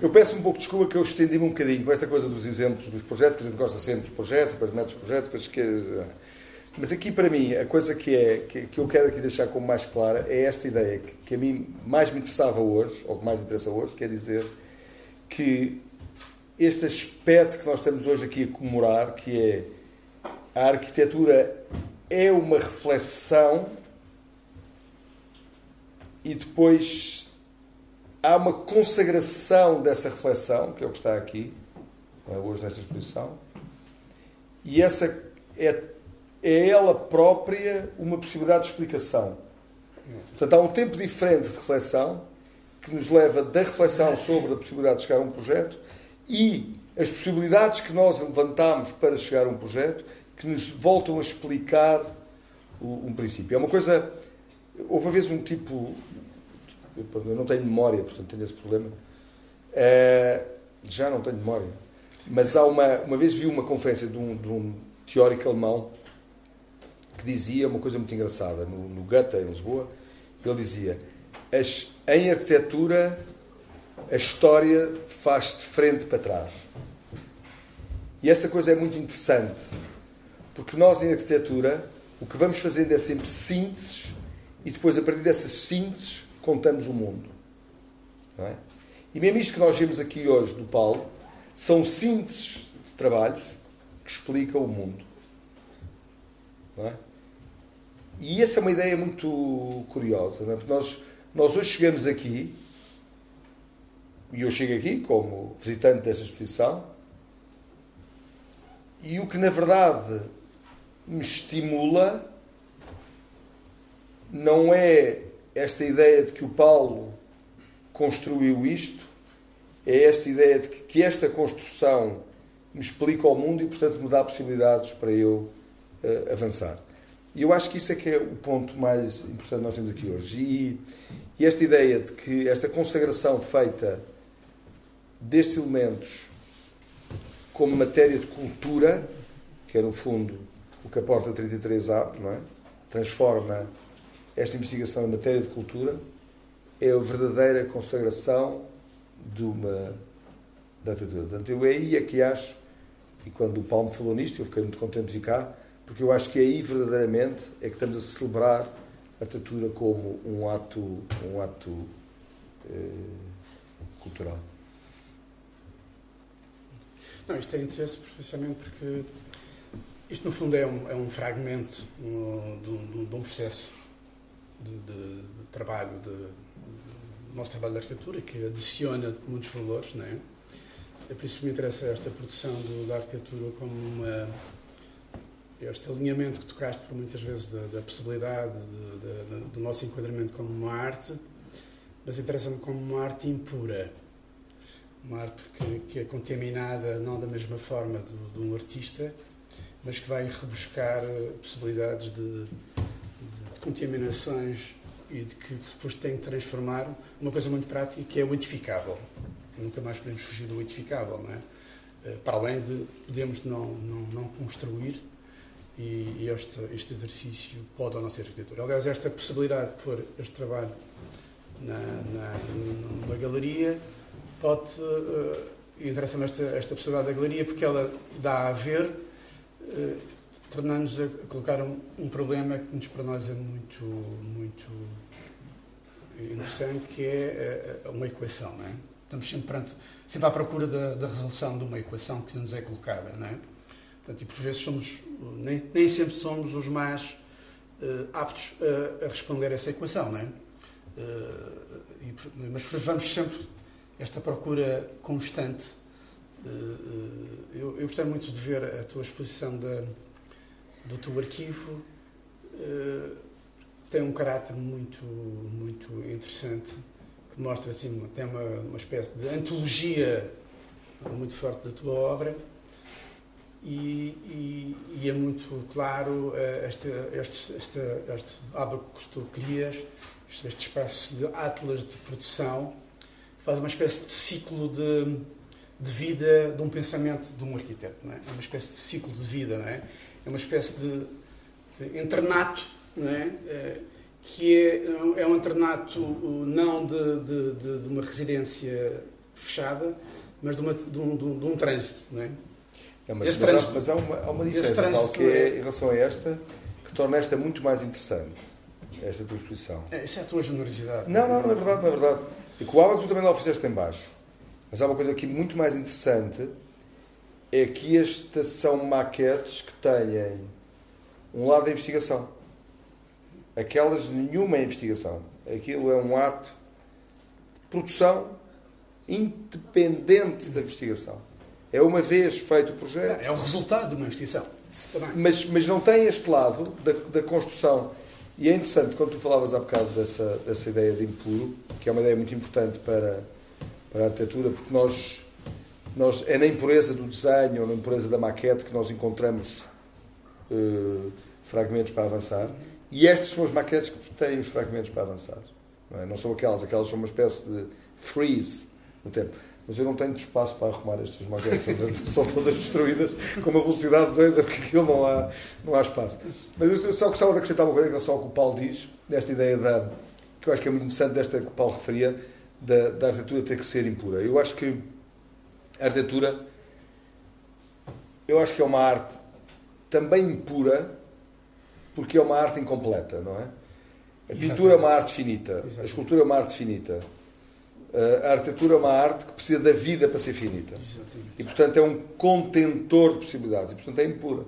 Eu peço um pouco de desculpa que eu estendi-me um bocadinho com esta coisa dos exemplos dos projetos, porque a gente gosta sempre dos projetos, depois mete os projetos, depois que... Mas aqui, para mim, a coisa que, é, que, que, eu quero aqui deixar como mais clara é esta ideia que, que a mim mais me interessava hoje, ou que mais me interessa hoje, quer dizer que este aspecto que nós estamos hoje aqui a comemorar, que é a arquitetura é uma reflexão e depois há uma consagração dessa reflexão, que é o que está aqui, é, hoje nesta exposição, e essa é, é ela própria uma possibilidade de explicação. Portanto, há um tempo diferente de reflexão que nos leva da reflexão sobre a possibilidade de chegar a um projeto e as possibilidades que nós levantamos para chegar a um projeto que nos voltam a explicar um princípio. É uma coisa. Houve uma vez um tipo eu não tenho memória, portanto tenho esse problema. É, já não tenho memória. Mas há uma, uma vez vi uma conferência de um, de um teórico alemão que dizia uma coisa muito engraçada, no, no Goethe, em Lisboa, ele dizia as, em arquitetura a história faz de frente para trás. E essa coisa é muito interessante, porque nós em arquitetura o que vamos fazendo é sempre sínteses e depois a partir dessas sínteses contamos o mundo. É? E mesmo isto que nós vemos aqui hoje do Paulo são sínteses de trabalhos que explicam o mundo. É? E essa é uma ideia muito curiosa, é? porque nós, nós hoje chegamos aqui, e eu chego aqui como visitante dessa exposição, e o que na verdade me estimula não é esta ideia de que o Paulo construiu isto, é esta ideia de que, que esta construção me explica o mundo e, portanto, me dá possibilidades para eu uh, avançar. E eu acho que isso é que é o ponto mais importante que nós temos aqui hoje. E, e esta ideia de que esta consagração feita destes elementos como matéria de cultura, que é no fundo o que a Porta 33 abre, não é? transforma esta investigação em matéria de cultura é a verdadeira consagração de uma da arquitetura. Portanto, eu é aí é que acho, e quando o Paulo me falou nisto, eu fiquei muito contente de ficar, porque eu acho que aí verdadeiramente é que estamos a celebrar a arquitetura como um ato, um ato eh, cultural. Não, isto tem interesse precisamente porque isto no fundo é um, é um fragmento um, de, um, de um processo de, de, de trabalho, de, de, nosso trabalho de arquitetura, que adiciona muitos valores, não é? É por isso que me interessa esta produção do, da arquitetura como uma. Este alinhamento que tocaste por muitas vezes da, da possibilidade de, do nosso enquadramento como uma arte, mas interessa-me como uma arte impura. Uma arte que, que é contaminada não da mesma forma de, de um artista, mas que vai rebuscar possibilidades de, de contaminações e de que depois tem que transformar uma coisa muito prática que é o edificável. Nunca mais podemos fugir do edificável, não é? Eh, para além de podemos não, não, não construir e este, este exercício pode ou não ser arquitetura. Aliás, esta possibilidade de pôr este trabalho na, na, numa galeria pode. Uh, Interessa-me esta, esta possibilidade da galeria porque ela dá a ver uh, tornando-nos a colocar um, um, problema que nos, para nós é muito, muito interessante, que é uma equação. Não é? Estamos sempre, perante, sempre à procura da, da, resolução de uma equação que nos é colocada. Não é? Portanto, e por vezes somos, nem, nem sempre somos os mais uh, aptos a, a, responder a essa equação. Não é? Uh, e, mas vamos sempre esta procura constante. Uh, eu, eu gostei muito de ver a tua exposição da do teu arquivo uh, tem um caráter muito, muito interessante, que mostra assim, tem uma, uma espécie de antologia muito forte da tua obra e, e, e é muito claro uh, este, este, este, este ábaco que tu crias, este espaço de atlas de produção, faz uma espécie de ciclo de, de vida de um pensamento de um arquiteto. Não é? é uma espécie de ciclo de vida, não é? É uma espécie de, de internato, não é? é que é, é um internato não de, de, de, uma residência fechada, mas de, uma, de, um, de, um, de um trânsito, não é? é mas, mas, trânsito, mas há uma, há uma diferença tal, que é, em relação a esta, que torna esta muito mais interessante, esta tua exposição. É, isso é a tua generosidade. Não, não, não é verdade, não é verdade. E com o Alba tu também lá o fizeste em baixo. Mas há uma coisa aqui muito mais interessante, é que estas são maquetes que têm um lado da investigação. Aquelas nenhuma é investigação. Aquilo é um ato de produção independente da investigação. É uma vez feito o projeto. É o resultado de uma investigação. Mas, mas não tem este lado da, da construção. E é interessante, quando tu falavas há bocado dessa, dessa ideia de impuro, que é uma ideia muito importante para, para a arquitetura, porque nós, nós é na impureza do desenho na impureza da maquete que nós encontramos uh, fragmentos para avançar. E estas são as maquetes que têm os fragmentos para avançar. Não, é? não são aquelas, aquelas são uma espécie de freeze no tempo. Mas eu não tenho espaço para arrumar estas maquetes, são todas destruídas com uma velocidade doida, porque aquilo não há, não há espaço. Mas eu só gostava de acrescentar uma coisa em relação ao que o Paulo diz, desta ideia da, que eu acho que é muito interessante, desta que o Paulo referia, da, da arquitetura ter que ser impura. Eu acho que a arquitetura, eu acho que é uma arte também impura, porque é uma arte incompleta, não é? A pintura é uma arte finita, Exatamente. a escultura é uma arte finita. A arquitetura é uma arte que precisa da vida para ser finita. Exatamente. E, portanto, é um contentor de possibilidades. E, portanto, é impura.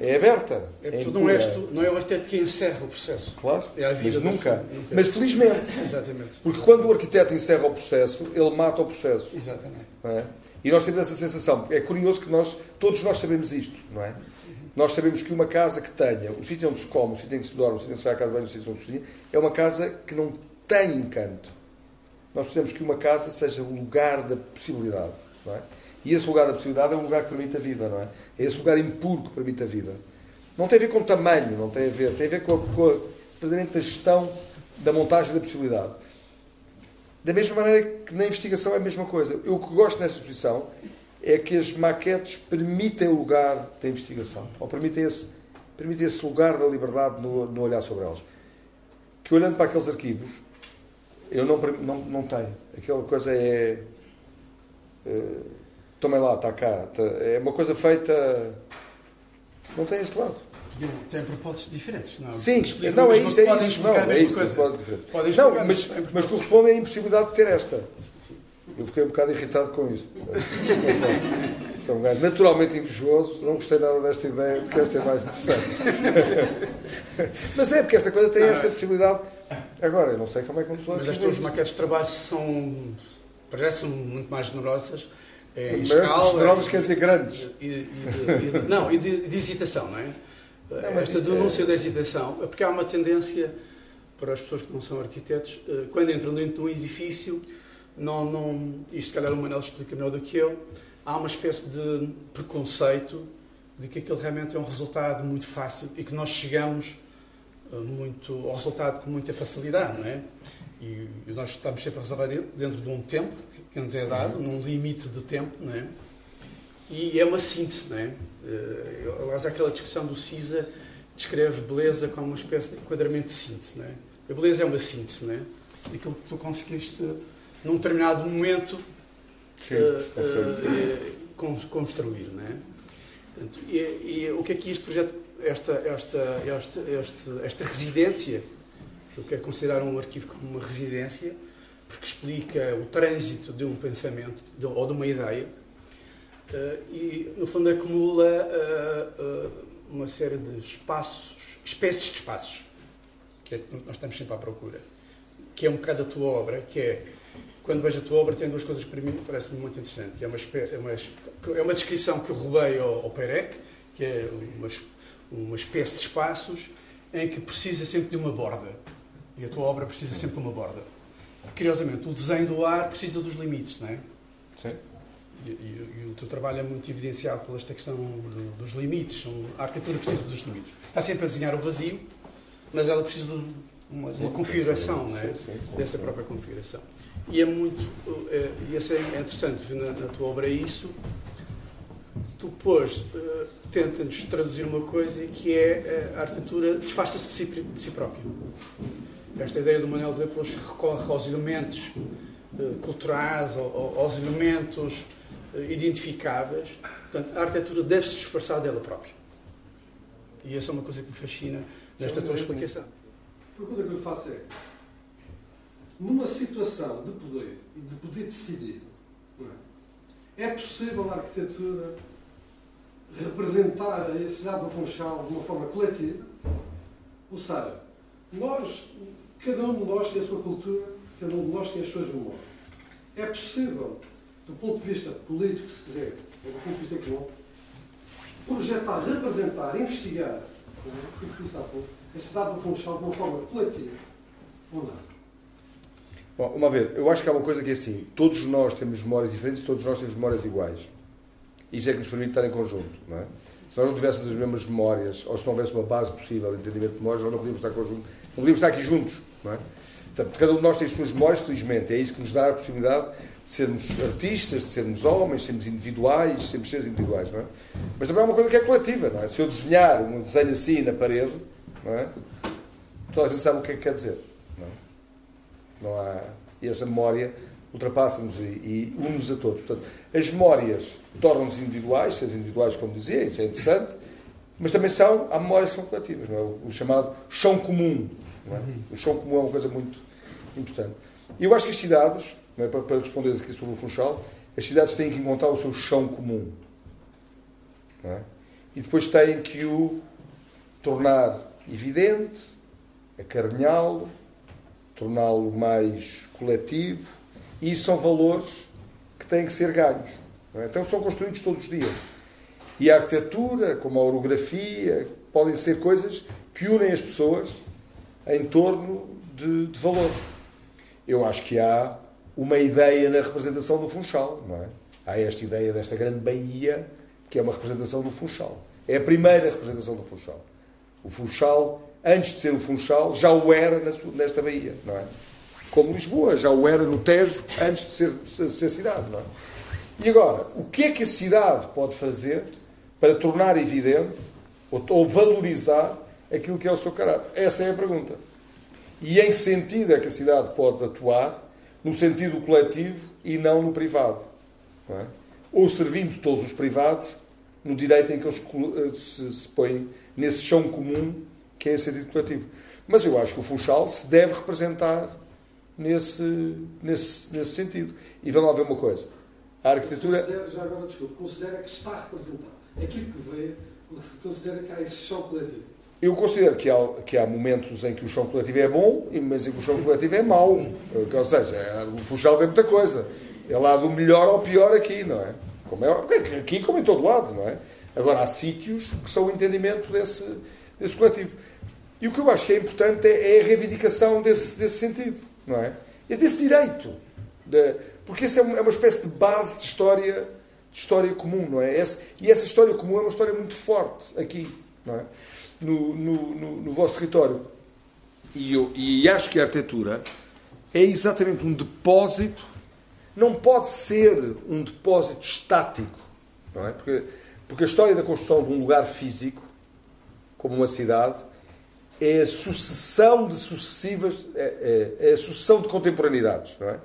É aberta. É, é tu não, és tu, não é o arquiteto que encerra o processo. Claro. É a vida mas nunca. nunca. Mas felizmente. Exatamente. Porque quando o arquiteto encerra o processo, ele mata o processo. Exatamente. É? E nós temos essa sensação. É curioso que nós, todos nós sabemos isto, não é? Nós sabemos que uma casa que tenha o sítio onde se come, o sítio em que se dorme, o sítio onde se vai à casa de banho, o sítio onde se cozinha, é uma casa que não tem encanto. Nós precisamos que uma casa seja o lugar da possibilidade. Não é? E esse lugar da possibilidade é um lugar que permite a vida, não é? É esse lugar impuro que permite a vida. Não tem a ver com tamanho, não tem a ver. Tem a ver com a, com a, a gestão da montagem da possibilidade. Da mesma maneira que na investigação é a mesma coisa. Eu o que gosto nesta exposição é que as maquetes permitem o lugar da investigação, ou permitem esse, permitem esse lugar da liberdade no, no olhar sobre elas. Que olhando para aqueles arquivos, eu não, não, não tenho. Aquela coisa é. é tomem lá, está cá. Tá, é uma coisa feita. Não tem este lado. Tem propósitos diferentes, não? Sim, não, é isso, é isso. Não, é isso, não, mas, mas corresponde à impossibilidade de ter esta. Eu fiquei um bocado irritado com isso. Sou um gajo naturalmente invejoso, não gostei nada desta ideia de que esta é mais interessante. Mas é, porque esta coisa tem esta possibilidade. Agora, eu não sei como é que uma pessoa. Mas as tuas maquetes de trabalho são. parecem muito mais generosas. É, em escala, generosas quer dizer grandes. E, e de, não, e de, de, hesitação, não é? Não, Esta denúncia é... da hesitação, é porque há uma tendência para as pessoas que não são arquitetos, eh, quando entram dentro de um edifício, não, não, isto se calhar o Manel explica melhor do que eu, há uma espécie de preconceito de que aquilo realmente é um resultado muito fácil e que nós chegamos muito ao resultado com muita facilidade, não é? E, e nós estamos sempre a resolver dentro de um tempo que nos é dado, uhum. num limite de tempo, não é? E é uma síntese, não é? Uh, aliás, aquela discussão do CISA descreve beleza como uma espécie de enquadramento de síntese, não é? A beleza é uma síntese, não é? Aquilo que tu conseguiste, num determinado momento, Sim, uh, uh, construir, não é? Portanto, e, e, o que é que este projeto, esta, esta, esta, esta, esta residência, que eu quero considerar um arquivo como uma residência, porque explica o trânsito de um pensamento de, ou de uma ideia, Uh, e, no fundo, acumula uh, uh, uma série de espaços, espécies de espaços, que é, nós estamos sempre à procura, que é um bocado a tua obra, que é, quando vejo a tua obra, tem duas coisas que para mim parece-me muito interessante, que é uma, é uma, é uma descrição que eu roubei ao, ao Perec, que é uma, uma espécie de espaços em que precisa sempre de uma borda, e a tua obra precisa sempre de uma borda. Curiosamente, o desenho do ar precisa dos limites, não é? Sim. E, e, e, o teu trabalho é muito evidenciado por esta questão do, dos limites. A arquitetura precisa dos limites. Está sempre a desenhar o vazio, mas ela precisa de uma, uma configuração sim, é? sim, sim, dessa própria configuração. E é muito. É, e é, é interessante ver na, na, tua obra isso. Tu, depois, tentas traduzir uma coisa que é a arquitetura disfarça-se de si, de si próprio. Esta ideia do Manuel de depois recorre aos elementos culturais, aos elementos identificáveis. Portanto, a arquitetura deve se disfarçar dela própria. E essa é uma coisa que me fascina nesta tua explicação. A pergunta que eu faço é: numa situação de poder e de poder decidir, é? é? possível a arquitetura representar a cidade do Funchal de uma forma coletiva? Ou seja, nós, cada um de nós tem a sua cultura, cada um de nós tem as suas memórias. É possível, do ponto de vista político, se quiser, ou do ponto de vista económico, projetar, representar, investigar, o que disse há pouco, a cidade do Funchal de uma forma coletiva ou não? Bom, uma vez, eu acho que há uma coisa que é assim: todos nós temos memórias diferentes, todos nós temos memórias iguais. Isso é que nos permite estar em conjunto, não é? Se nós não tivéssemos as mesmas memórias, ou se não houvesse uma base possível de entendimento de memórias, nós não podíamos estar conjunto, não podíamos estar aqui juntos, não é? Portanto, cada um de nós tem as suas memórias, felizmente. É isso que nos dá a possibilidade de sermos artistas, de sermos homens, de sermos individuais, de sermos seres individuais, não é? Mas também é uma coisa que é coletiva, não é? Se eu desenhar um desenho assim na parede, não é? Toda a gente sabe o que é que quer dizer, não é? Não há... E essa memória ultrapassa-nos e, e une-nos a todos. Portanto, as memórias tornam-nos individuais, seres individuais, como dizia, isso é interessante, mas também são, há memórias que são coletivas, não é? O, o chamado chão comum. É? O chão comum é uma coisa muito importante. E eu acho que as cidades, é? para, para, responder aqui sobre o Funchal, as cidades têm que encontrar o seu chão comum. É? E depois têm que o tornar evidente, acarinhá-lo, torná-lo mais coletivo. E isso são valores que têm que ser ganhos. É? Então são construídos todos os dias. E a arquitetura, como a orografia, podem ser coisas que unem as pessoas em torno de, de valores. Eu acho que há uma ideia na representação do Funchal, não é? Há esta ideia desta grande baía que é uma representação do Funchal. É a primeira representação do Funchal. O Funchal, antes de ser o Funchal, já o era nesta baía, não é? Como Lisboa, já o era no Tejo, antes de ser, ser cidade, não é? E agora, o que é que a cidade pode fazer para tornar evidente ou, ou valorizar aquilo que é o seu caráter? Essa é a pergunta. E em que sentido é que a cidade pode atuar no sentido coletivo e não no privado? Não é? Ou servindo todos os privados no direito em que eles eh, se, se põem nesse chão comum que é esse sentido coletivo. Mas eu acho que o Funchal se deve representar nesse, nesse, nesse sentido. E vamos lá ver uma coisa. A arquitetura. Considera, já agora, desculpe, considera que está representado. Aquilo que vê, considera que há esse chão coletivo. Eu considero que há, que há momentos em que o chão coletivo é bom, mas em que o chão coletivo é mau. Ou seja, é, o Funchal tem muita coisa. É lá do melhor ao pior aqui, não é? Como é aqui como em todo lado, não é? Agora, há sítios que são o entendimento desse, desse coletivo. E o que eu acho que é importante é, é a reivindicação desse, desse sentido, não é? É desse direito. De, porque isso é é uma espécie de base de história, de história comum, não é? Esse, e essa história comum é uma história muito forte aqui, não é? no, no, no, no vosso território. E, eu, e acho que a arquitetura é exatamente um depósito, não pode ser um depósito estático, não é? Porque, porque a história da construção de um lugar físico, como uma cidade, é a sucessão de sucessivas, é, é, é a sucessão de contemporaneidades, não é?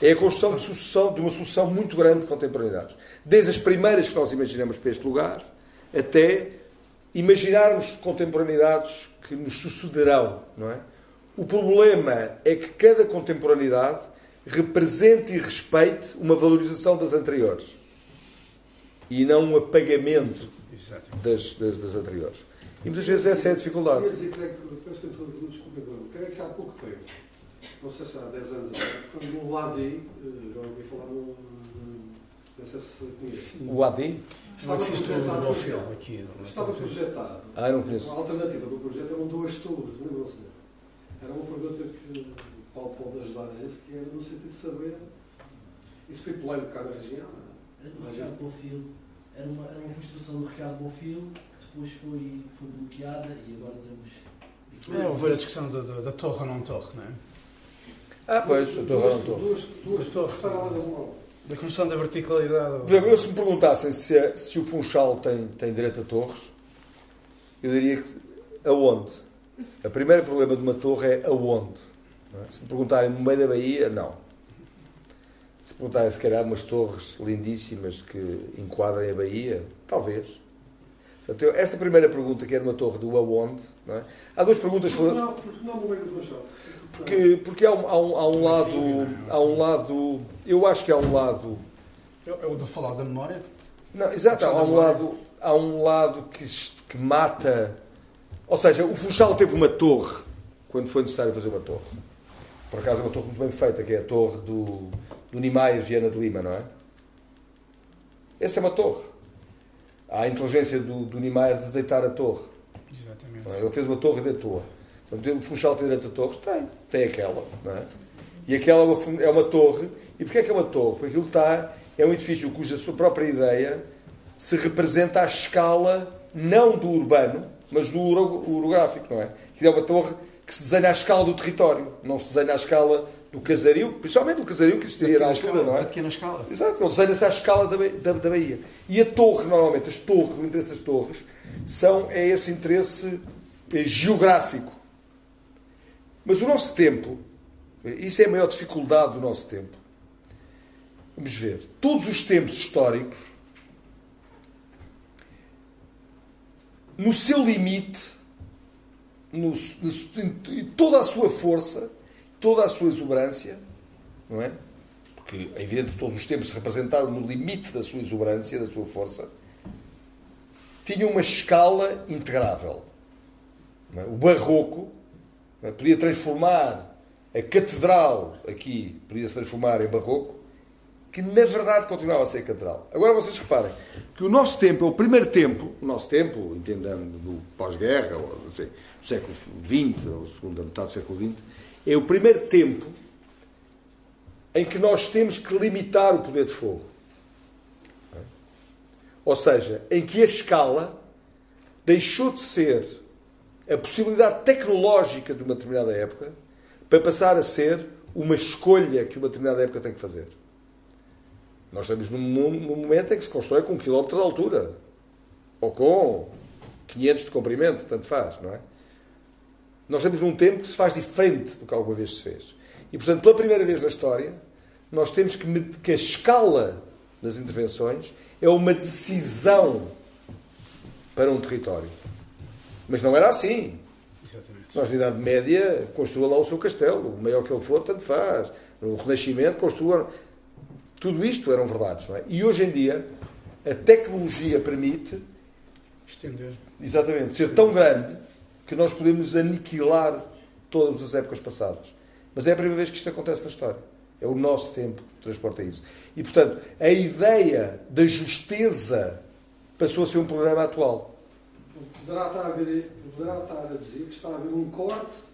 É a construção de, sucessão, de uma sucessão muito grande de contemporaneidades. Desde as primeiras que nós imaginamos para este lugar, até imaginarmos contemporaneidades que nos sucederão, não é? O problema é que cada contemporaneidade represente e respeite uma valorização das anteriores e não um apagamento das, das, das anteriores. E muitas vezes essa é a dificuldade. Eu dizer, creio que, desculpa, creio que há pouco tempo, não sei se há 10 anos quando o AD, eh, já ouvi falar num. Não sei se conhece. O AD? Estava projetado, filme aqui. Estava projetado. Ah, não conheço. A alternativa do projeto eram duas torres, lembram-se? Era uma pergunta que o Paulo pode ajudar a isso, que era no sentido de saber. Isso foi polémico cá na região. Era do Ricardo Bonfil. Era uma, era uma construção do Ricardo Bonfil depois foi, foi bloqueada e agora temos. É, houve a discussão da, da, da torre ou não torre, não é? Ah, pois, a torre ou não torre. Duas, duas, duas da construção da verticalidade. Por exemplo, eu se me perguntassem se, é, se o Funchal tem, tem direito a torres, eu diria que aonde? O primeiro problema de uma torre é aonde. É? Se me perguntarem no meio da Bahia, não. Se perguntarem se calhar umas torres lindíssimas que enquadrem a Bahia, talvez. Portanto, esta primeira pergunta, que era uma torre do aonde, não é? há duas perguntas. Porque não, porque não no meio do Funchal? Porque, porque há, um, há, um, há um lado. Há um lado. Eu acho que há um lado. É é o de falar da memória? Não, exato, há um lado, há um lado que, que mata. Ou seja, o Funchal teve uma torre quando foi necessário fazer uma torre. Por acaso é uma torre muito bem feita, que é a torre do, do Niemeyer Viana de Lima, não é? Essa é uma torre. A inteligência do, do Niemeyer de deitar a torre. Exatamente. É? Ele fez uma torre e deitou-a. Portanto, o Funchal tem direito a torres? Tem. Tem aquela. É? E aquela é uma, é uma torre. E porquê é que é uma torre? Porque aquilo está, é um edifício cuja sua própria ideia se representa à escala não do urbano, mas do orográfico, não é? Que é uma torre que se desenha à escala do território, não se desenha à escala do casario, principalmente o casario que existiria na altura, escala, não é? Na pequena escala. Exato, ele desenha-se à escala da, da, da Bahia. E a torre, normalmente, as torres, o interesse das torres, são, é esse interesse é, geográfico. Mas o nosso tempo, isso é a maior dificuldade do nosso tempo. Vamos ver, todos os tempos históricos, no seu limite, no, no, toda a sua força, toda a sua exuberância, não é? Porque é evidente que todos os tempos se representaram no limite da sua exuberância, da sua força, tinham uma escala integrável. É? O barroco é? podia transformar a catedral aqui, podia se transformar em barroco, que na verdade continuava a ser catedral. Agora vocês reparem que o nosso tempo é o primeiro tempo, o nosso tempo, entendendo do pós-guerra, ou sei, do século XX, ou segunda metade do século XX, é o primeiro tempo em que nós temos que limitar o poder de fogo. Ou seja, em que a escala deixou de ser a possibilidade tecnológica de uma determinada época para passar a ser uma escolha que uma determinada época tem que fazer. Nós estamos num, momento em que se constrói com um quilómetro de altura ou com 500 de comprimento, tanto faz, não é? Nós estamos num tempo que se faz diferente do que alguma vez se fez. E, portanto, pela primeira vez na história, nós temos que, que a escala das intervenções é uma decisão para um território. Mas não era assim. Exatamente. Nós, na Idade Média, construa lá o seu castelo. O maior que ele for, tanto faz. No Renascimento, construa. Tudo isto eram verdades, não é? E hoje em dia, a tecnologia permite. Estender. Exatamente. Ser tão grande que nós podemos aniquilar todas as épocas passadas. Mas é a primeira vez que isto acontece na história. É o nosso tempo que transporta isso. E, portanto, a ideia da justeza passou a ser um programa atual. Poderá estar a, ver, poderá estar a dizer que está a haver um corte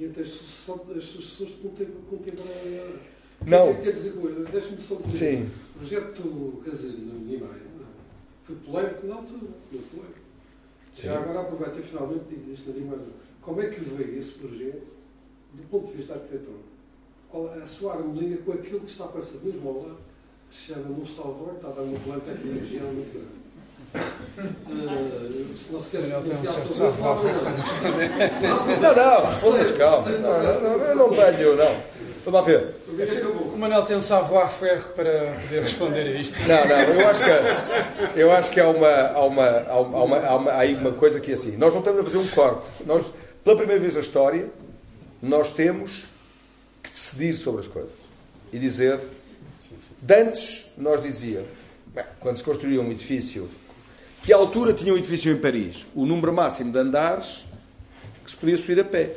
entre as sucessões, as sucessões contemporâneas. Não. Quer dizer, deixa-me só dizer. Sim. O projeto do Casario no Niemeyer foi polémico na altura. Muito polémico. Sim. Já agora aproveito e finalmente digo isto na Niemeyer. Como é que veio esse projeto do ponto de vista arquitetónico? Qual é a sua harmonia com aquilo que está a aparecer mesmo ao lado, que se chama Novo Salvador, está a dar uma polémica aqui na região muito grande. Uh, se não se quer Daniel tem um pronunciar certo sobre isso, savoir não, Não, não, vamos calma. Não, não, não, eu não tenho, não. Vamos lá ver. O Manel tem um savoir-faire para poder responder a isto. Não, não, eu acho que, eu acho que há, uma, há, uma, há, uma, há, uma, há, aí uma coisa que é assim. Nós não estamos a fazer um corte. Nós, pela primeira vez na história, nós temos que decidir sobre as coisas. E dizer. De antes, nós dizíamos, bem, quando se construía um edifício, que altura tinha um edifício em Paris? O número máximo de andares que se podia subir a pé.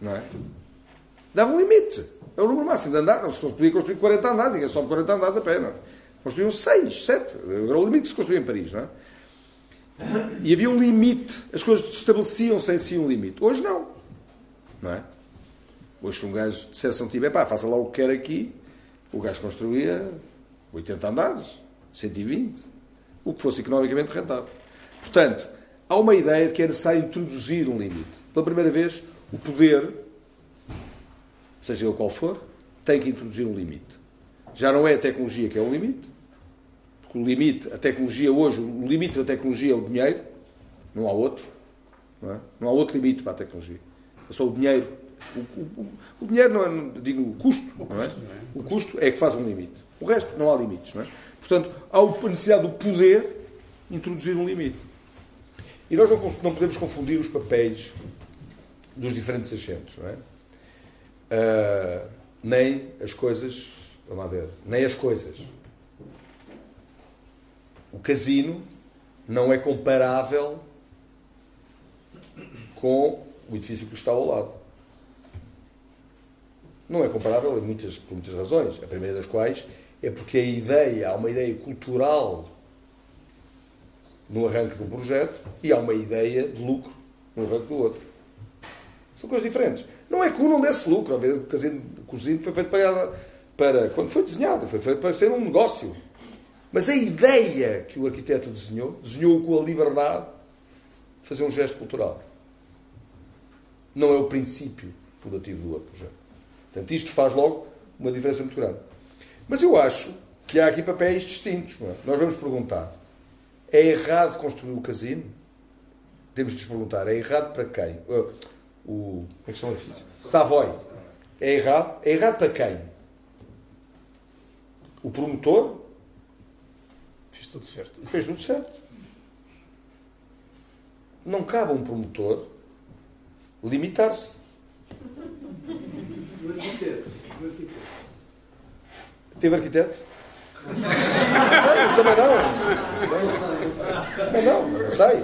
Não é? Dava um limite. É o número máximo de andares. Se podia construir 40 andares, ninguém sobe 40 andares a. Não é? Construíam 6, 7. Era o limite que se construía em Paris. Não é? E havia um limite. As coisas estabeleciam-se em si um limite. Hoje não. Não é? Hoje, se um gajo dissesse a um tipo, pá, faça lá o que quer aqui, o gajo construía 80 andares, 120, o que fosse economicamente rentável. Portanto, há uma ideia de que é necessário introduzir um limite. Pela primeira vez, o poder, seja ele qual for, tem que introduzir um limite. Já não é a tecnologia que é o limite, porque o limite, a tecnologia hoje, o limite da tecnologia é o dinheiro, não há outro. Não, é? não há outro limite para a tecnologia. É só o dinheiro O, o, o dinheiro não é, digo, o custo, O não é? custo, não é? O custo é que faz um limite. O resto não há limites, não é? Portanto, há a necessidade do poder introduzir um limite. E nós não, não podemos confundir os papéis dos diferentes agentes, não é? Ah, nem as coisas, vamos lá ver, nem as coisas. O casino não é comparável com o edifício que está ao lado. Não é comparável em muitas, por muitas razões. A primeira das quais é porque a ideia, há uma ideia cultural no arranque de um projeto e há uma ideia de lucro no arranque do outro. São coisas diferentes. Não é que um não desse lucro. A vez, o casino, foi feito para, para. Quando foi desenhado, foi feito para ser um negócio. Mas a ideia que o arquiteto desenhou, desenhou com a liberdade de fazer um gesto cultural. Não é o princípio fundativo do projeto. Portanto, isto faz logo uma diferença muito grande. Mas eu acho que há aqui papéis distintos. É? Nós vamos perguntar: é errado construir o casino? Temos de nos perguntar: é errado para quem? O, como é? Savoy. É errado? É errado para quem? O promotor Fiz tudo certo. fez tudo certo. Não cabe a um promotor limitar-se. O arquiteto. O arquiteto. Teve arquiteto? Não, também não. Também não, não sei.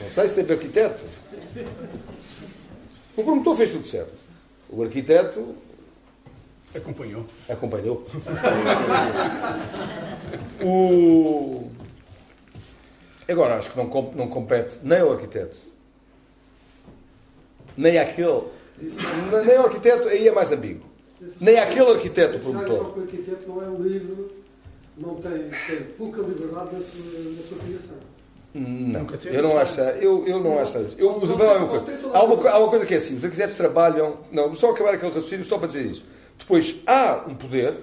Não sei se teve arquiteto. O promotor fez tudo certo. O arquiteto Acompanhou. acompanhou. O... Agora, acho que não, não compete nem ao arquiteto, nem àquele. Nem ao arquiteto, aí é mais ambíguo. Nem àquele arquiteto, o promotor. próprio arquiteto não é livro, não tem, tem pouca liberdade na sua, na sua criação. Não, eu não acho, eu, eu não acho isso. Eu, vou falar uma coisa. Há, uma, há uma coisa que é assim: os arquitetos trabalham. Não, só acabar aquele raciocínio só para dizer isso. Depois há um poder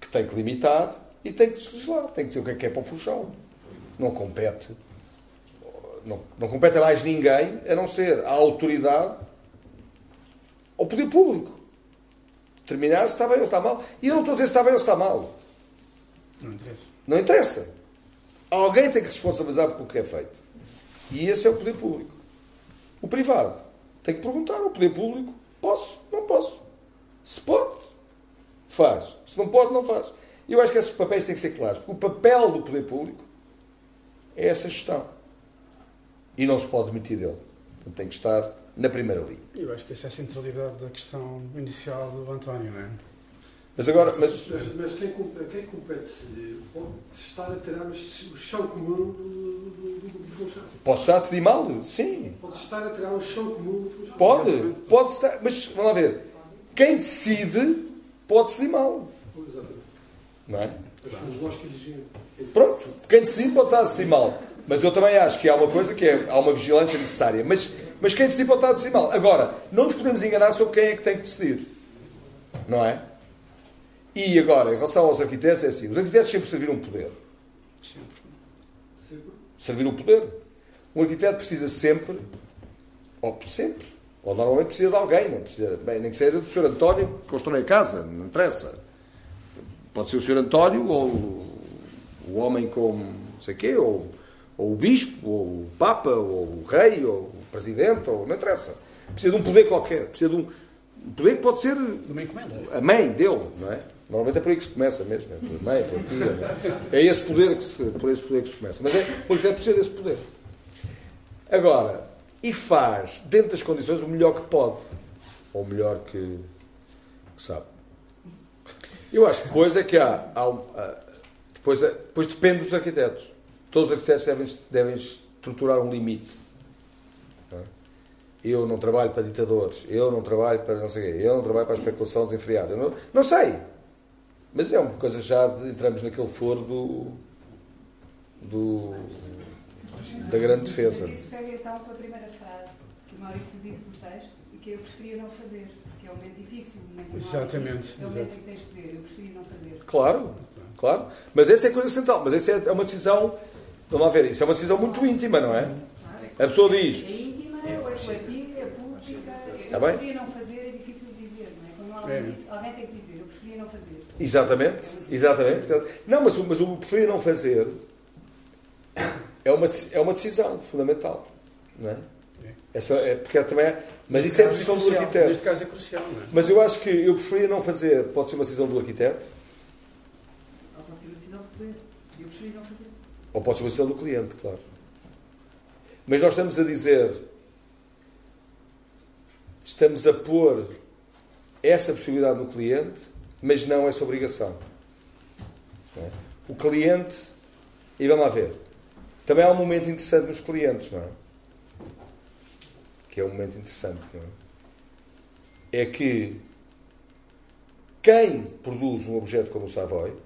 que tem que limitar e tem que legislar, tem que dizer o que é que é para o funchal. Não compete. Não, não compete a mais ninguém a não ser a autoridade ao poder público. Determinar se está bem ou está mal. E eu não estou a dizer se está bem ou se está mal. Não interessa. Não interessa. Alguém tem que responsabilizar pelo que é feito. E esse é o poder público. O privado tem que perguntar ao poder público: posso? Não posso. Se pode, faz. Se não pode, não faz. Eu acho que esses papéis têm que ser claros. O papel do poder público é essa gestão. E não se pode demitir dele. Portanto, tem que estar na primeira linha. Eu acho que essa é a centralidade da questão inicial do António, não é? Mas agora, mas, Mas, mas quem, quem compete pode estar a tirar o ch- o chão comum do, do, do, funchal. posso estar a decidir mal? Sim. Pode estar a tirar o chão comum do funchal. Pode. Exatamente. Pode estar. Mas vamos lá ver. Quem decide pode decidir mal. Exatamente. Não é? Mas nós que elegimos. Pronto, quem decidir pode estar a decidir mal. Mas eu também acho que há uma coisa que é, há uma vigilância necessária. Mas, mas quem decidir pode estar a decidir mal. Agora, não nos podemos enganar sobre quem é que tem que decidir. Não é? E agora, em relação aos arquitetos, é assim. Os arquitetos sempre serviram um poder. Sempre. Sempre. Servir um poder. Um arquiteto precisa sempre, ou sempre, ou normalmente precisa de alguém. Não precisa, bem, nem que seja do Sr. António que constrói a casa. Não interessa. Pode ser o Sr. António ou o homem com não sei quê, ou, ou o bispo, ou o papa, ou o rei, ou o presidente, ou não interessa. Precisa de um poder qualquer. Precisa de um, um poder que pode ser De uma encomenda. a mãe dele, não é? Normalmente é por aí que se começa mesmo, é pela mãe, pela tia. É É esse poder que se, por esse poder que se começa. Mas é, o arquiteto precisa desse poder. Agora, e faz, dentro das condições, o melhor que pode. Ou o melhor que, que sabe. Eu acho que depois é que há. há depois, é- depois depende dos arquitetos. Todos os arquitetos devem, devem estruturar um limite. é? Eu não trabalho para ditadores, eu não trabalho para não sei o quê, eu não trabalho para a especulação desenfreada. Não, não sei. Mas é uma coisa já de, entramos naquele foro do, do da grande defesa. Mas isso pega então com a primeira frase que o Maurício disse no texto e que eu preferia não fazer, porque é um momento difícil. Um momento Exatamente, É o momento em que tens de ver, eu preferia não fazer. Claro, claro. Mas essa é a coisa central. Mas essa é uma decisão. Vamos lá ver, isso é uma decisão muito íntima, não é? A pessoa diz: É íntima, ou é coletiva, é pública. Bem? preferia não fazer é difícil de dizer, não é? Quando não há É. limite, alguém tem que dizer, eu preferia não fazer. Exatamente, exatamente. Não, mas, o- mas o preferir não fazer é uma, é uma decisão fundamental. Não é? É. Essa é, porque também é, mas isso é a Neste posição caso do crucial. arquiteto. Neste caso é crucial, não é? Mas eu acho que eu preferia não fazer, pode ser uma decisão do arquiteto, Ou pode ser uma decisão de poder. Eu preferia não fazer. ou pode ser uma decisão do cliente, claro. Mas nós estamos a dizer, estamos a pôr essa possibilidade no cliente, mas não essa obrigação. É? O cliente, e vamos lá ver, também há um momento interessante nos clientes, não é? Que é um momento interessante, não é? É que quem produz um objeto como o Savoy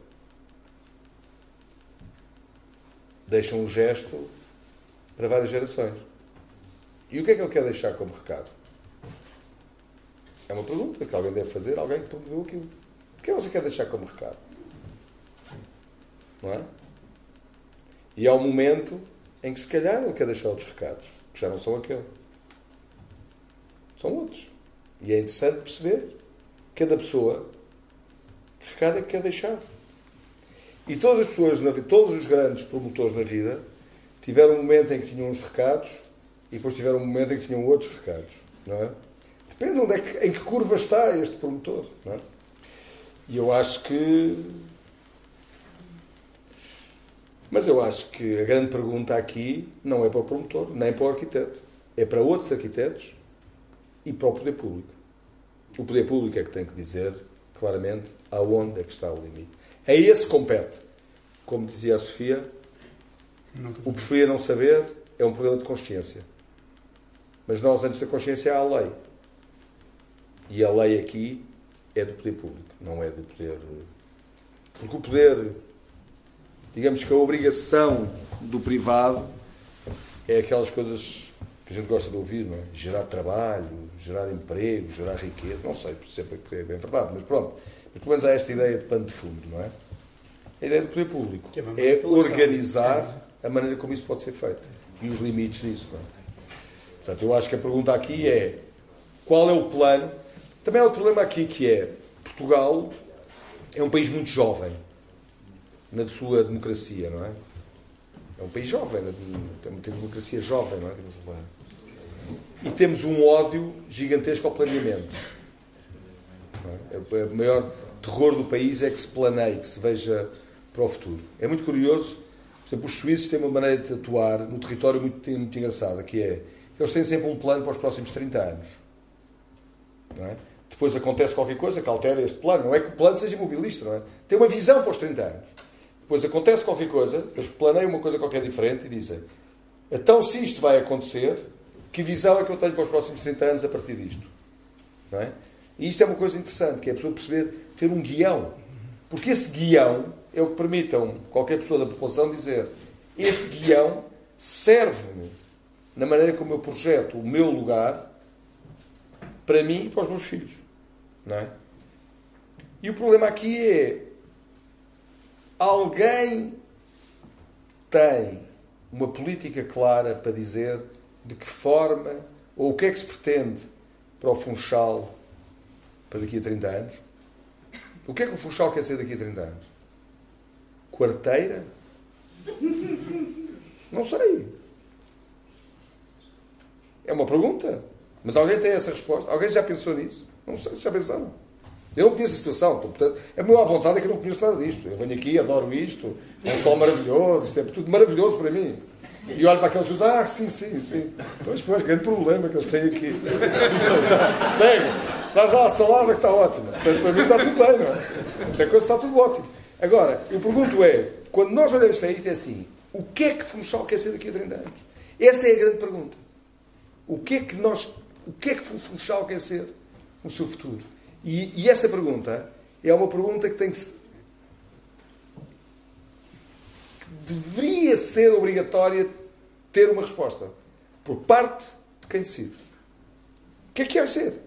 deixa um gesto para várias gerações. E o que é que ele quer deixar como recado? É uma pergunta que alguém deve fazer, alguém que promoveu aquilo. Que você quer deixar como recado? Não é? E há um momento em que se calhar ele quer deixar outros recados, que já não são aquele. São outros. E é interessante perceber cada pessoa que recado é que quer deixar. E todas as pessoas, todos os grandes promotores na vida, tiveram um momento em que tinham uns recados e depois tiveram um momento em que tinham outros recados. Não é? Depende de onde é que, em que curva está este promotor. Não é? E eu acho que. Mas eu acho que a grande pergunta aqui não é para o promotor, nem para o arquiteto. É para outros arquitetos e para o poder público. O poder público é que tem que dizer claramente aonde é que está o limite. A esse compete. Como dizia a Sofia, o preferir não saber é um problema de consciência. Mas nós, antes da consciência, há a lei. E a lei aqui é do poder público, não é do poder. Porque o poder, digamos que a obrigação do privado é aquelas coisas que a gente gosta de ouvir, não é? Gerar trabalho, gerar emprego, gerar riqueza. Não sei sempre que é bem verdade, mas pronto. Mas pelo menos há esta ideia de pano de fundo, não é? A ideia do poder público é é organizar a maneira como isso pode ser feito e os limites disso, não é? Portanto, eu acho que a pergunta aqui é qual é o plano? Também há outro problema aqui que é Portugal é um país muito jovem na sua democracia, não é? É um país jovem, temos democracia jovem, não é? E temos um ódio gigantesco ao planeamento. não é? O maior terror do país é que se planeie, que se veja para o futuro. É muito curioso, por exemplo, os suíços têm uma maneira de atuar no território muito, muito engraçada, que é, eles têm sempre um plano para os próximos 30 anos. Não é? Depois acontece qualquer coisa que altera este plano. Não é que o plano seja imobilista, não é? Tem uma visão para os 30 anos. Depois acontece qualquer coisa, eles planeiam uma coisa qualquer diferente e dizem então se isto vai acontecer, que visão é que eu tenho para os próximos 30 anos a partir disto? Não é? E isto é uma coisa interessante, que é a pessoa perceber, ter um guião. Porque esse guião é o que permite a qualquer pessoa da população dizer este guião serve-me na maneira como eu projeto o meu lugar para mim e para os meus filhos. Não é? E o problema aqui é alguém tem uma política clara para dizer de que forma ou o que é que se pretende para o Funchal para daqui a 30 anos? O que é que o Funchal quer ser daqui a 30 anos? Quarteira? Não sei. É uma pergunta. Mas alguém tem essa resposta? Alguém já pensou nisso? Não sei se já pensaram. Eu não conheço a situação, então, portanto, a minha vontade é que eu não conheço nada disto. Eu venho aqui, adoro isto, é um sol maravilhoso, isto é tudo maravilhoso para mim. E olho para aqueles que ah, sim, sim, sim. Pois, pois, grande problema que eles têm aqui. Segue, traz lá a salada que está ótima. Portanto, para mim está tudo bem, não é? Tem coisa está tudo ótimo. Agora, eu pergunto é, quando nós olhamos para isto, é assim, o que é que Funchal quer ser daqui a 30 anos? Essa é a grande pergunta. O que é que nós, o que é que o Funchal quer ser no seu futuro? E, e essa pergunta é uma pergunta que tem que que deveria ser obrigatória ter uma resposta por parte de quem decide. O que é que quer ser?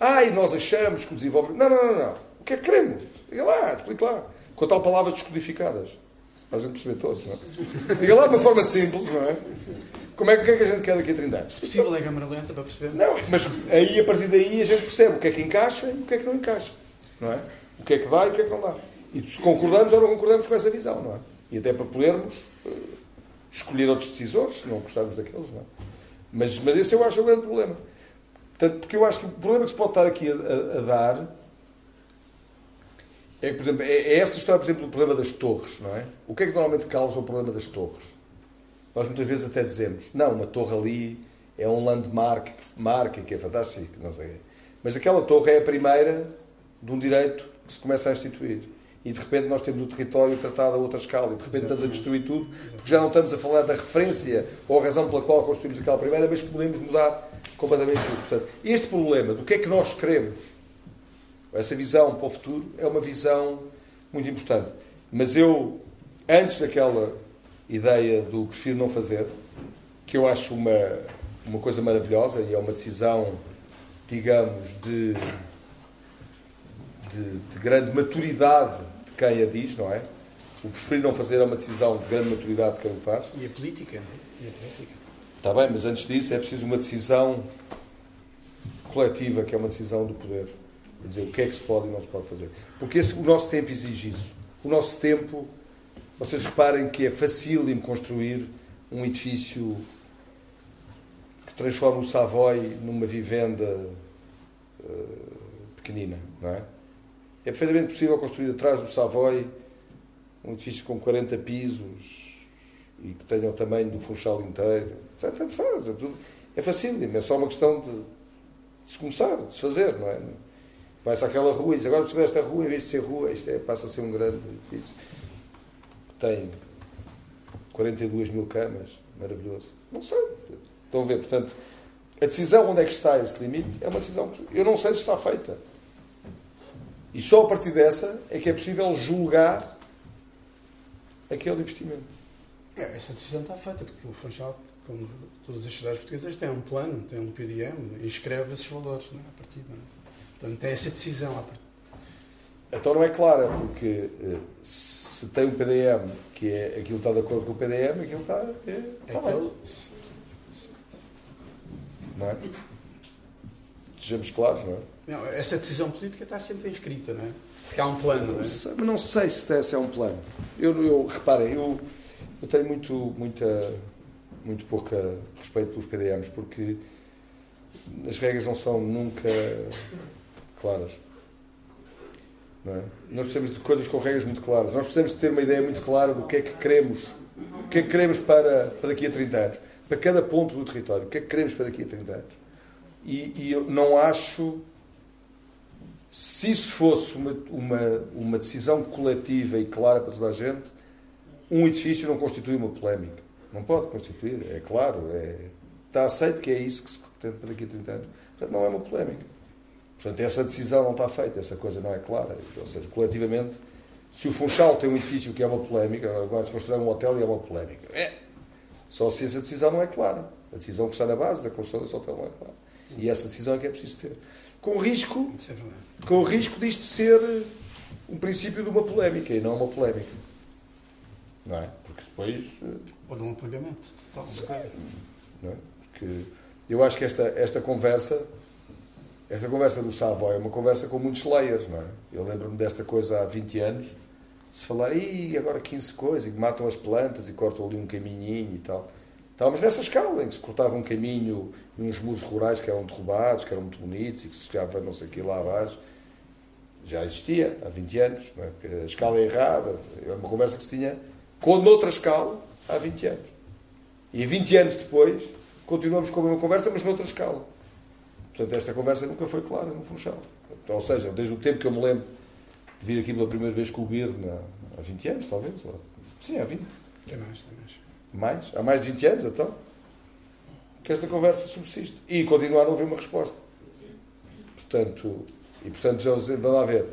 Ah, e nós achamos que o desenvolvimento. Não, não, não, não. O que é que queremos? Diga lá, explique lá. Com tal palavras descodificadas. Para a gente perceber todos, não é? Diga lá de uma forma simples, não é? Como é, que- o que é que a gente quer daqui a 30 anos? Se possível, é câmara lenta para perceber. Não, mas aí, a partir daí, a gente percebe o que é que encaixa e o que é que não encaixa. Não é? O que é que dá e o que é que não dá. E se concordamos ou não concordamos com essa visão, não é? E até para podermos eh, escolher outros decisores, se não gostarmos daqueles, não é? Mas, mas esse eu acho o grande problema. Portanto, porque eu acho que o problema que se pode estar aqui a, a- a dar é que, por exemplo, é, é essa história, por exemplo, do problema das torres, não é? O que é que normalmente causa o problema das torres? Nós muitas vezes até dizemos, não, uma torre ali é um landmark que marca, que é fantástico, não sei. Mas aquela torre é a primeira de um direito que se começa a instituir. E de repente nós temos o território tratado a outra escala. E de repente estamos a destruir tudo, porque já não estamos a falar da referência ou a razão pela qual construímos aquela primeira, mas que podemos mudar completamente tudo. Portanto, este problema do que é que nós queremos, essa visão para o futuro, é uma visão muito importante. Mas eu, antes daquela ideia do prefiro não fazer, que eu acho uma, uma coisa maravilhosa e é uma decisão, digamos, de, de, de grande maturidade de quem a diz, não é? O preferir não fazer é uma decisão de grande maturidade de quem o faz. E a política. E a política. Está bem, mas antes disso é preciso uma decisão coletiva, que é uma decisão do poder. Quer dizer, o que é que se pode e não se pode fazer. Porque esse, o nosso tempo exige isso. O nosso tempo, vocês reparem que é facílimo construir um edifício que transforma o Savoy numa vivenda eh, pequenina, não é? É perfeitamente possível construir atrás do Savoy um edifício com 40 pisos e que tenha o tamanho do Funchal inteiro. Tanto faz, é, tudo, é facílimo, é só uma questão de, de se começar, de se fazer, não é? Vai-se rua e diz, agora se esta rua, em vez de ser rua, isto é, passa a ser um grande edifício. Tem 42 mil camas, maravilhoso. Não sei. Estão a ver, portanto, a decisão onde é que está esse limite é uma decisão que eu não sei se está feita. E só a partir dessa é que é possível julgar aquele investimento. É, essa decisão está feita, porque o Funchal, como todas as cidades portuguesas, tem um plano, tem um PDM, e escreve esses valores não é, a partir. Portanto, tem essa decisão. Então não é clara, porque eh, se tem um PDM que é aquilo está de acordo com o PDM, aquilo está. É, está aquele, não é? Sejamos claros, não é? não, essa decisão política está sempre inscrita, não é? Porque há um plano, não é? sei, mas não sei se esse é um plano. Eu, eu reparem, eu, eu tenho muito, muita, muito pouca respeito pelos PDMs, porque as regras não são nunca claras. É? Nós precisamos de coisas com regras muito claras. Nós precisamos de ter uma ideia muito clara do que é que queremos, o que é que queremos para, para daqui a 30 anos, para cada ponto do território, o que é que queremos para daqui a 30 anos. E, e eu não acho se isso fosse uma, uma, uma decisão coletiva e clara para toda a gente, um edifício não constitui uma polémica. Não pode constituir, é claro. É, está aceito que é isso que se pretende para daqui a 30 anos. Portanto, não é uma polémica. Portanto, essa decisão não está feita, essa coisa não é clara. Ou seja, coletivamente, se o Funchal tem um edifício que é uma polémica, agora vai-se construir um hotel e é uma polémica. É. Só se essa decisão não é clara. A decisão que está na base da construção desse hotel não é clara. E essa decisão é que é preciso ter. Com o risco é com o risco disto ser um princípio de uma polémica e não uma polémica. Não é? Porque depois. eh, Ou de um apagamento total. Não é? Porque eu acho que esta, esta conversa, esta conversa do Savoy é uma conversa com muitos layers, não é? Eu lembro-me desta coisa há 20 anos, de se falar, e agora 15 coisas, e matam as plantas e cortam ali um caminhinho e tal. Tal, mas nessa escala, em que se cortava um caminho e uns muros rurais que eram derrubados, que eram muito bonitos e que se chegava não sei o que lá abaixo, já existia há 20 anos, não é? Porque a escala é errada, é uma conversa que se tinha com noutra escala há 20 anos. E 20 anos depois, continuamos com a mesma conversa, mas noutra escala. Portanto, esta conversa nunca foi clara no Funchal. Ou seja, desde o tempo que eu me lembro de vir aqui pela primeira vez com o BIR, na- há 20 anos, talvez. ou- Sim, há 20. Tem mais, tem mais. Mais? Há mais de 20 anos, então. Que esta conversa subsiste. E continua a haver uma resposta. Portanto, e portanto, já, vamos lá ver.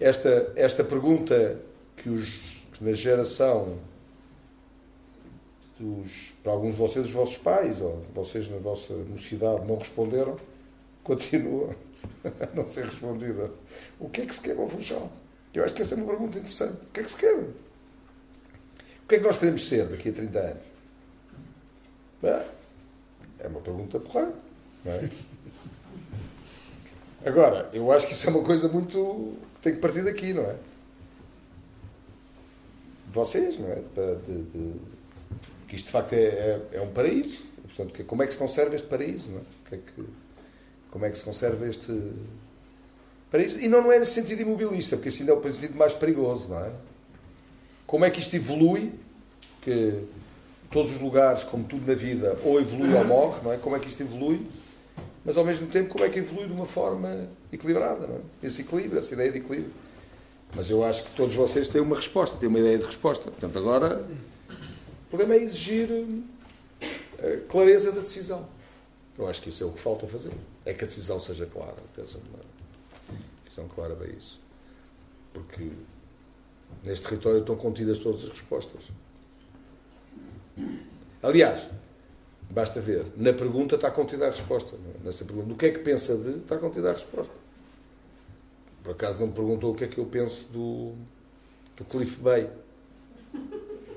Esta, esta pergunta que, os, que na geração dos, para alguns de vocês, os vossos pais, ou vocês na vossa mocidade não responderam, continua a não ser respondida. O que é que se quer ao Funchal? Eu acho que essa é uma pergunta interessante. O que é que se quer? que é que nós queremos ser daqui a 30 anos? Bem, é uma pergunta porra, é? Agora, eu acho que isso é uma coisa muito. que tem que partir daqui, não é? Vocês, não é? De, de, que isto de facto é, é, é, um paraíso. Portanto, como é que se conserva este paraíso, não é? Que é que, como é que se conserva este paraíso? E não, não é nesse sentido imobilista, porque isto ainda é o sentido mais perigoso, não é? Como é que isto evolui? Que todos os lugares, como tudo na vida, ou evolui ou morre, não é? Como é que isto evolui? Mas ao mesmo tempo, como é que evolui de uma forma equilibrada, não é? Esse equilíbrio, essa ideia de equilíbrio. Mas eu acho que todos vocês têm uma resposta, têm uma ideia de resposta. Portanto, agora o problema é exigir eh, clareza da decisão. Eu acho que isso é o que falta fazer. É que a decisão seja clara. Pensa uma decisão clara para isso. Porque neste território estão contidas todas as respostas. Aliás, basta ver, na pergunta está contida a resposta. É? Nessa pergunta, do que é que pensa de, está contida a resposta. Por acaso não me perguntou o que é que eu penso do, do Cliff Bay.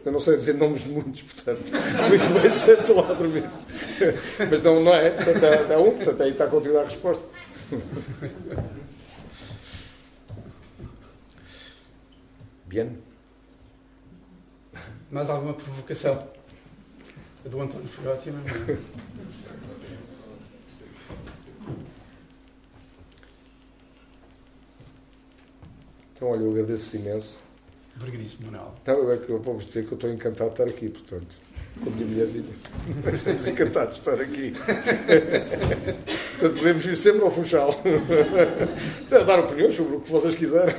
Eu não sei dizer nomes de muitos, portanto, Bay sempre estou lá a dormir. Mas não, não é, portanto, há, há um, portanto, aí está contida a resposta. Bien. Mais alguma provocação? A do António foi ótima. Não? Então, olha, eu agradeço imenso. Obrigadíssimo, Manuel. Então, é que eu vou-vos dizer que eu estou encantado de estar aqui, portanto, com a minha mulherzinha. Estamos encantados de estar aqui. portanto, podemos vir sempre ao Funchal. a dar opiniões sobre o que vocês quiserem.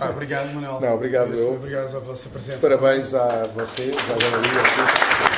Ah, obrigado, Manuel. Não, obrigado eu. Obrigado a vossa presença. Parabéns a vocês, à Dona Lia.